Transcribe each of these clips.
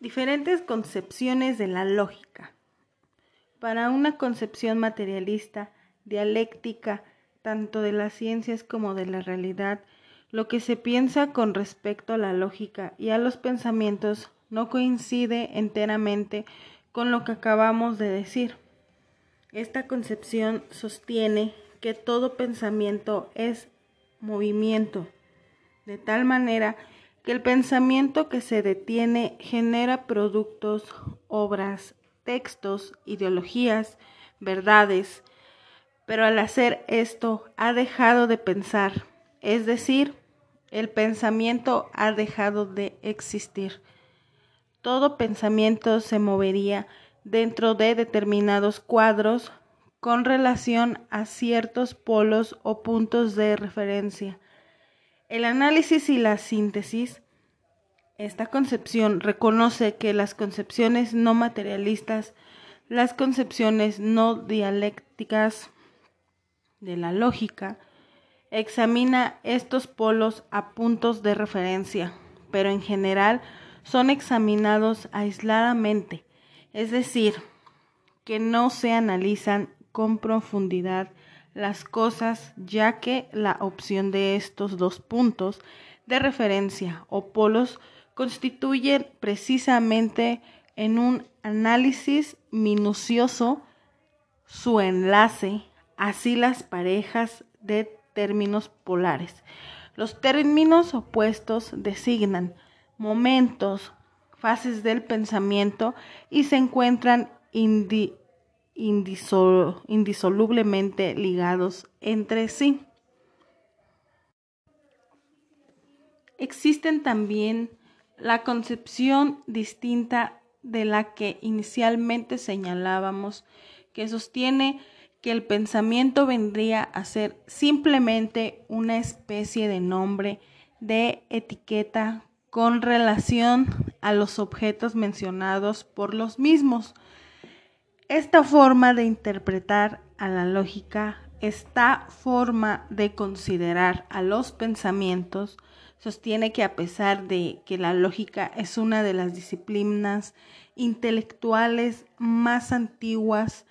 Diferentes concepciones de la lógica. Para una concepción materialista, dialéctica, tanto de las ciencias como de la realidad, lo que se piensa con respecto a la lógica y a los pensamientos no coincide enteramente con lo que acabamos de decir. Esta concepción sostiene que todo pensamiento es movimiento, de tal manera que el pensamiento que se detiene genera productos, obras, textos, ideologías, verdades, pero al hacer esto ha dejado de pensar, es decir, el pensamiento ha dejado de existir. Todo pensamiento se movería dentro de determinados cuadros con relación a ciertos polos o puntos de referencia el análisis y la síntesis, esta concepción reconoce que las concepciones no materialistas, las concepciones no dialécticas de la lógica, examina estos polos a puntos de referencia, pero en general son examinados aisladamente, es decir, que no se analizan con profundidad las cosas, ya que la opción de estos dos puntos de referencia o polos constituyen precisamente en un análisis minucioso su enlace, así las parejas de términos polares. Los términos opuestos designan momentos, fases del pensamiento y se encuentran indisolublemente ligados entre sí. Existen también la concepción distinta de la que inicialmente señalábamos, que sostiene que el pensamiento vendría a ser simplemente una especie de nombre de etiqueta con relación a los objetos mencionados por los mismos. Esta forma de interpretar a la lógica, esta forma de considerar a los pensamientos, sostiene que a pesar de que la lógica es una de las disciplinas intelectuales más antiguas,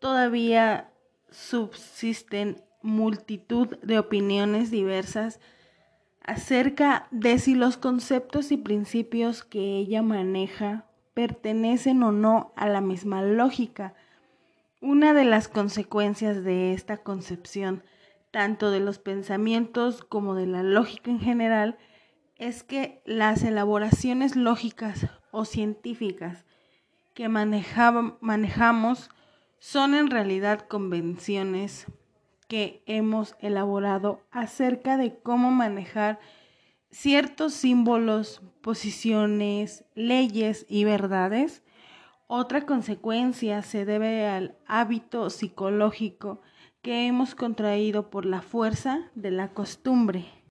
todavía subsisten multitud de opiniones diversas acerca de si los conceptos y principios que ella maneja pertenecen o no a la misma lógica. Una de las consecuencias de esta concepción, tanto de los pensamientos como de la lógica en general, es que las elaboraciones lógicas o científicas que manejamos son en realidad convenciones que hemos elaborado acerca de cómo manejar ciertos símbolos, posiciones, leyes y verdades, otra consecuencia se debe al hábito psicológico que hemos contraído por la fuerza de la costumbre.